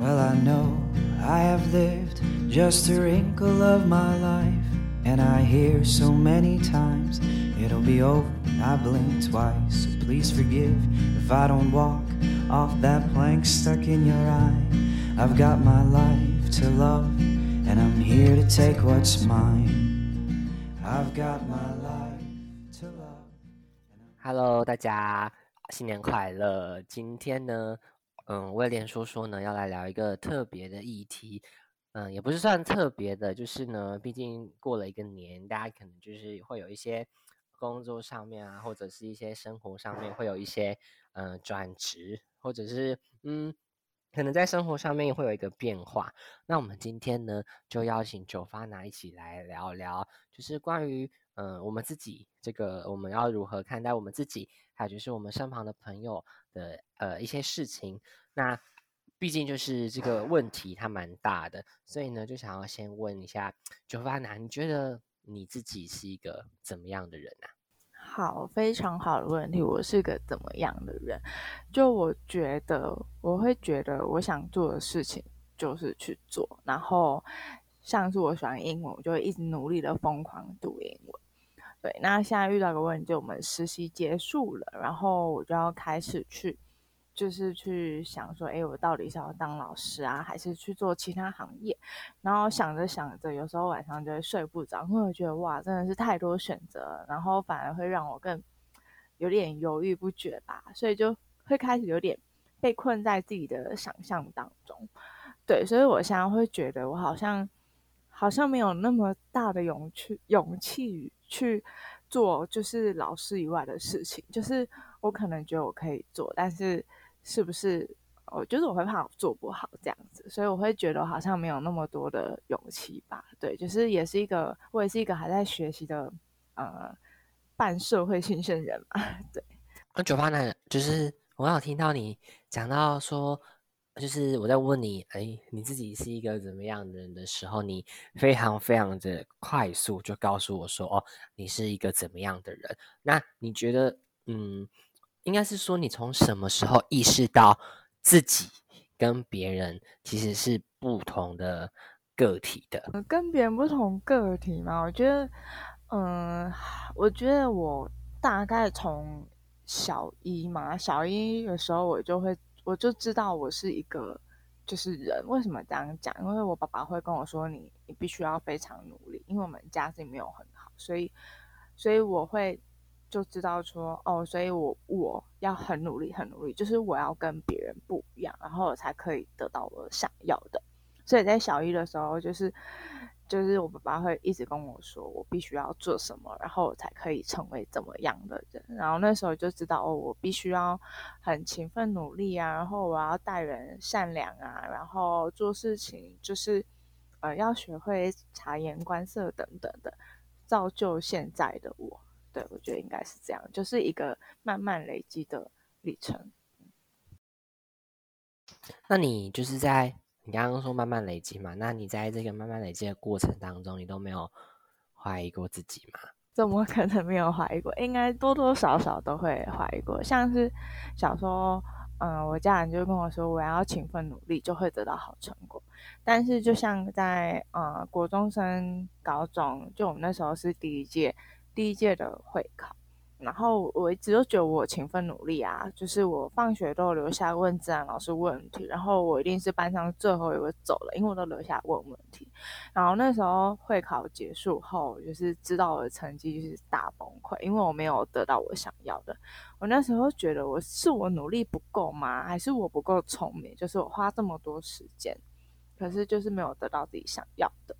Well, I know I have lived just a wrinkle of my life, and I hear so many times it'll be over. I blink twice, so please forgive if I don't walk off that plank stuck in your eye. I've got my life to love, and I'm here to take what's mine. I've got my life to love. Hello，大家新年快乐！今天呢， 嗯，威廉叔叔呢要来聊一个特别的议题，嗯，也不是算特别的，就是呢，毕竟过了一个年，大家可能就是会有一些工作上面啊，或者是一些生活上面会有一些嗯转职，或者是嗯，可能在生活上面会有一个变化。那我们今天呢，就邀请九发拿一起来聊聊，就是关于嗯我们自己这个我们要如何看待我们自己，还有就是我们身旁的朋友的呃一些事情。那毕竟就是这个问题它蛮大的，所以呢，就想要先问一下九发男，你觉得你自己是一个怎么样的人啊？好，非常好的问题。我是个怎么样的人？就我觉得，我会觉得我想做的事情就是去做。然后，像是我喜欢英文，我就会一直努力的疯狂读英文。对，那现在遇到个问题，就我们实习结束了，然后我就要开始去。就是去想说，哎，我到底是要当老师啊，还是去做其他行业？然后想着想着，有时候晚上就会睡不着，因为我觉得哇，真的是太多选择，然后反而会让我更有点犹豫不决吧，所以就会开始有点被困在自己的想象当中。对，所以我现在会觉得，我好像好像没有那么大的勇气勇气去做就是老师以外的事情，就是我可能觉得我可以做，但是。是不是？我就是我会怕我做不好这样子，所以我会觉得好像没有那么多的勇气吧。对，就是也是一个，我也是一个还在学习的呃半社会新鲜人嘛。对。那九八男，就是我有听到你讲到说，就是我在问你，哎，你自己是一个怎么样的人的时候，你非常非常的快速就告诉我说，哦，你是一个怎么样的人？那你觉得，嗯？应该是说，你从什么时候意识到自己跟别人其实是不同的个体的？跟别人不同个体嘛？我觉得，嗯，我觉得我大概从小一嘛，小一的时候我就会，我就知道我是一个就是人。为什么这样讲？因为我爸爸会跟我说，你你必须要非常努力，因为我们家境没有很好，所以，所以我会。就知道说哦，所以我我要很努力，很努力，就是我要跟别人不一样，然后我才可以得到我想要的。所以在小一的时候，就是就是我爸爸会一直跟我说，我必须要做什么，然后我才可以成为怎么样的人。然后那时候就知道哦，我必须要很勤奋努力啊，然后我要待人善良啊，然后做事情就是呃要学会察言观色等等的，造就现在的我。对，我觉得应该是这样，就是一个慢慢累积的历程。那你就是在你刚刚说慢慢累积嘛？那你在这个慢慢累积的过程当中，你都没有怀疑过自己吗？怎么可能没有怀疑过？应该多多少少都会怀疑过。像是小时候，嗯，我家人就跟我说，我要勤奋努力，就会得到好成果。但是就像在呃国中升高中，就我们那时候是第一届。第一届的会考，然后我一直都觉得我勤奋努力啊，就是我放学都留下问自然老师问题，然后我一定是班上最后一个走了，因为我都留下问问题。然后那时候会考结束后，就是知道我的成绩就是大崩溃，因为我没有得到我想要的。我那时候觉得我是我努力不够吗？还是我不够聪明？就是我花这么多时间，可是就是没有得到自己想要的。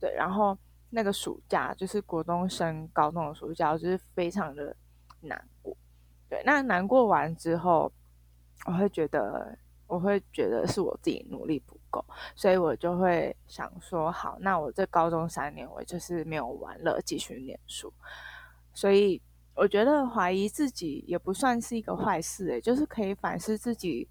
对，然后。那个暑假就是国中升高中的暑假，就是非常的难过。对，那难过完之后，我会觉得，我会觉得是我自己努力不够，所以我就会想说，好，那我这高中三年，我就是没有玩乐，继续念书。所以我觉得怀疑自己也不算是一个坏事，诶，就是可以反思自己，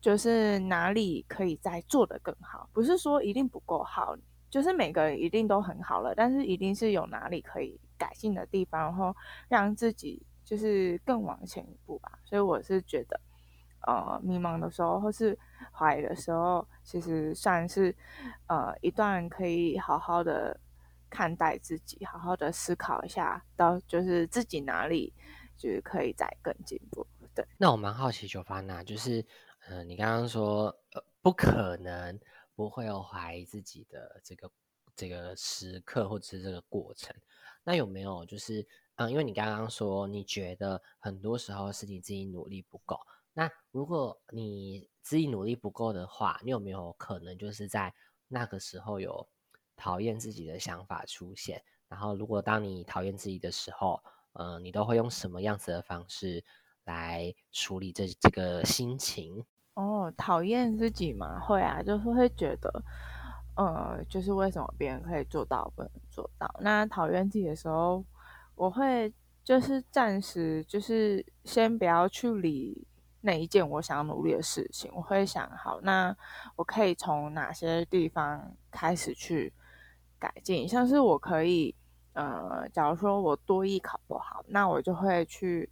就是哪里可以再做得更好，不是说一定不够好。就是每个人一定都很好了，但是一定是有哪里可以改进的地方，然后让自己就是更往前一步吧。所以我是觉得，呃迷茫的时候，或是怀疑的时候，其实算是呃一段可以好好的看待自己，好好的思考一下，到就是自己哪里就是可以再更进步。对，那我蛮好奇，九发娜，就是呃，你刚刚说呃不可能不会有怀疑自己的这个这个时刻或者是这个过程，那有没有就是嗯，因为你刚刚说你觉得很多时候是你自己努力不够。那如果你自己努力不够的话，你有没有可能就是在那个时候有讨厌自己的想法出现？然后，如果当你讨厌自己的时候，嗯，你都会用什么样子的方式来处理这这个心情？哦，讨厌自己嘛，会啊，就是会觉得，呃，就是为什么别人可以做到，不能做到？那讨厌自己的时候，我会就是暂时就是先不要去理。那一件我想努力的事情，我会想好，那我可以从哪些地方开始去改进？像是我可以，呃，假如说我多艺考不好，那我就会去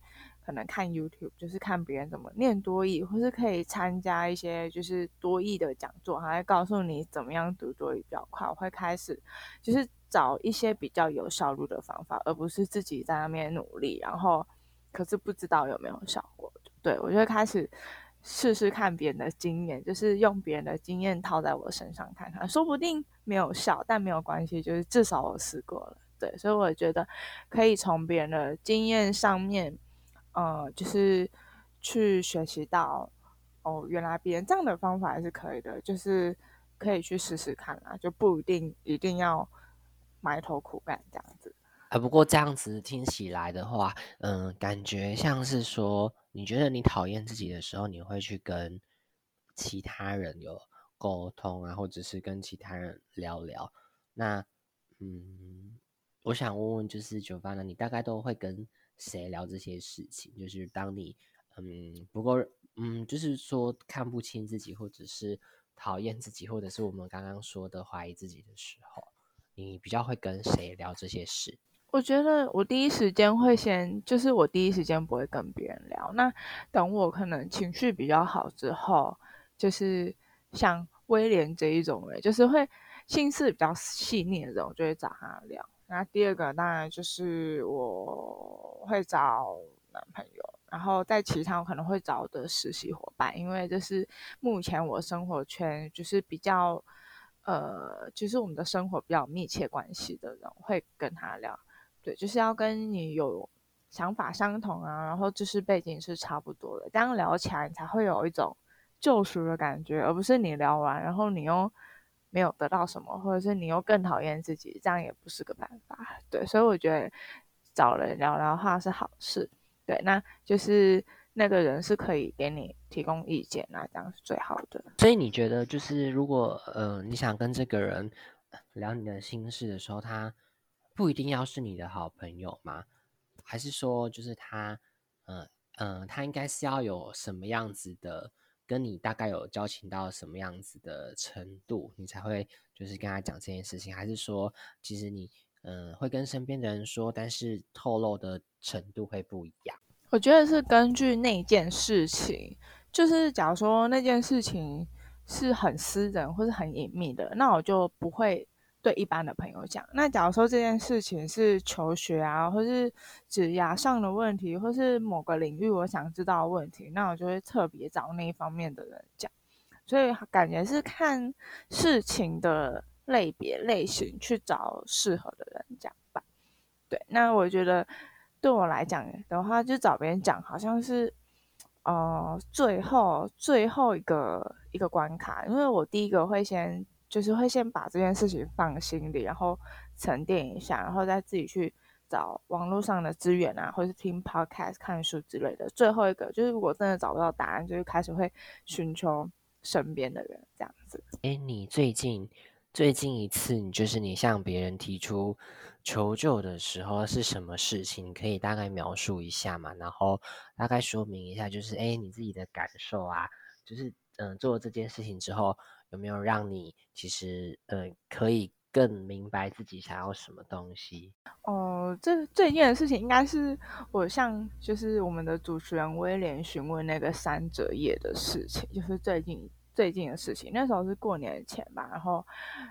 可能看 YouTube，就是看别人怎么念多义，或是可以参加一些就是多义的讲座，还会告诉你怎么样读多艺比较快。我会开始就是找一些比较有效率的方法，而不是自己在那边努力，然后可是不知道有没有效果。对，我就会开始试试看别人的经验，就是用别人的经验套在我身上看看，说不定没有效，但没有关系，就是至少我试过了。对，所以我觉得可以从别人的经验上面，呃，就是去学习到，哦，原来别人这样的方法还是可以的，就是可以去试试看啊，就不一定一定要埋头苦干这样子。啊，不过这样子听起来的话，嗯，感觉像是说。你觉得你讨厌自己的时候，你会去跟其他人有沟通啊，或者是跟其他人聊聊？那，嗯，我想问问，就是九八呢，你大概都会跟谁聊这些事情？就是当你，嗯，不过，嗯，就是说看不清自己，或者是讨厌自己，或者是我们刚刚说的怀疑自己的时候，你比较会跟谁聊这些事？我觉得我第一时间会先，就是我第一时间不会跟别人聊。那等我可能情绪比较好之后，就是像威廉这一种人，就是会心思比较细腻的人，我，就会找他聊。那第二个当然就是我会找男朋友，然后在其他我可能会找的实习伙伴，因为这是目前我生活圈就是比较，呃，就是我们的生活比较密切关系的人，会跟他聊。对，就是要跟你有想法相同啊，然后知识背景是差不多的，这样聊起来你才会有一种救赎的感觉，而不是你聊完然后你又没有得到什么，或者是你又更讨厌自己，这样也不是个办法。对，所以我觉得找人聊聊话是好事。对，那就是那个人是可以给你提供意见啊，这样是最好的。所以你觉得，就是如果呃你想跟这个人聊你的心事的时候，他。不一定要是你的好朋友吗？还是说，就是他，嗯嗯，他应该是要有什么样子的，跟你大概有交情到什么样子的程度，你才会就是跟他讲这件事情？还是说，其实你嗯会跟身边的人说，但是透露的程度会不一样？我觉得是根据那件事情，就是假如说那件事情是很私人或是很隐秘的，那我就不会。对一般的朋友讲，那假如说这件事情是求学啊，或是职涯上的问题，或是某个领域我想知道的问题，那我就会特别找那一方面的人讲。所以感觉是看事情的类别类型去找适合的人讲吧。对，那我觉得对我来讲的话，就找别人讲，好像是呃最后最后一个一个关卡，因为我第一个会先。就是会先把这件事情放心里，然后沉淀一下，然后再自己去找网络上的资源啊，或者是听 podcast、看书之类的。最后一个就是，如果真的找不到答案，就是开始会寻求身边的人这样子。哎，你最近最近一次，你就是你向别人提出求救的时候是什么事情？可以大概描述一下嘛？然后大概说明一下，就是哎，你自己的感受啊，就是嗯，做了这件事情之后。有没有让你其实呃可以更明白自己想要什么东西？哦，这最近的事情应该是我向就是我们的主持人威廉询问那个三折页的事情，就是最近最近的事情。那时候是过年前吧，然后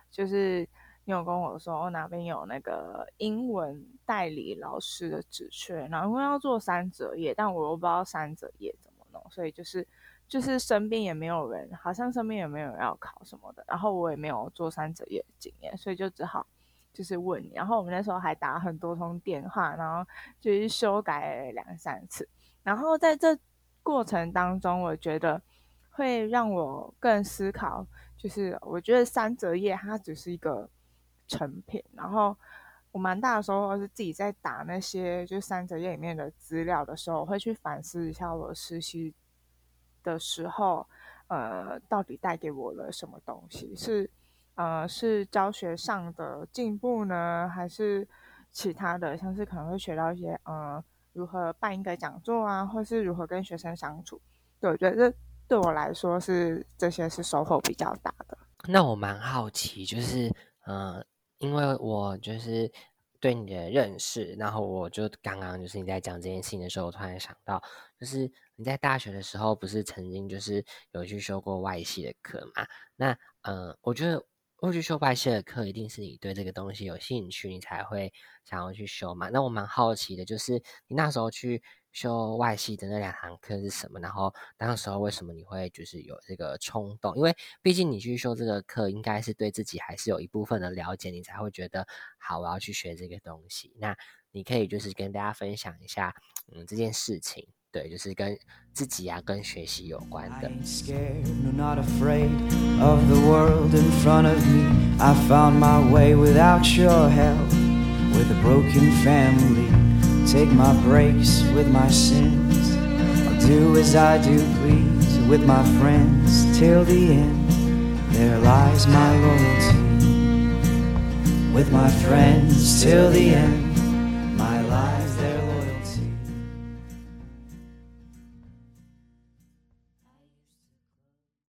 就是你有跟我说我哪边有那个英文代理老师的职缺，然后因为要做三折页，但我又不知道三折页怎么弄，所以就是就是身边也没有人，好像身边也没有人要考什么的，然后我也没有做三折页的经验，所以就只好。就是问你，然后我们那时候还打很多通电话，然后就是修改两三次，然后在这过程当中，我觉得会让我更思考，就是我觉得三折页它只是一个成品，然后我蛮大的时候是自己在打那些就三折页里面的资料的时候，我会去反思一下我实习的时候，呃，到底带给我了什么东西是。呃，是教学上的进步呢，还是其他的？像是可能会学到一些，呃，如何办一个讲座啊，或是如何跟学生相处。对，我觉得这对我来说是这些是收获比较大的。那我蛮好奇，就是，呃，因为我就是对你的认识，然后我就刚刚就是你在讲这件事情的时候，我突然想到，就是你在大学的时候不是曾经就是有去修过外系的课嘛？那，嗯，我觉得。过去修外系的课，一定是你对这个东西有兴趣，你才会想要去修嘛。那我蛮好奇的，就是你那时候去修外系的那两堂课是什么？然后那时候为什么你会就是有这个冲动？因为毕竟你去修这个课，应该是对自己还是有一部分的了解，你才会觉得好，我要去学这个东西。那你可以就是跟大家分享一下，嗯，这件事情。对，就是跟自己呀、跟学习有关的。scared, no, not afraid of the world in front of me. I Take my breaks with my sins. I'll do as I do, please, with my friends till the end. There lies my loyalty. With my friends till the end.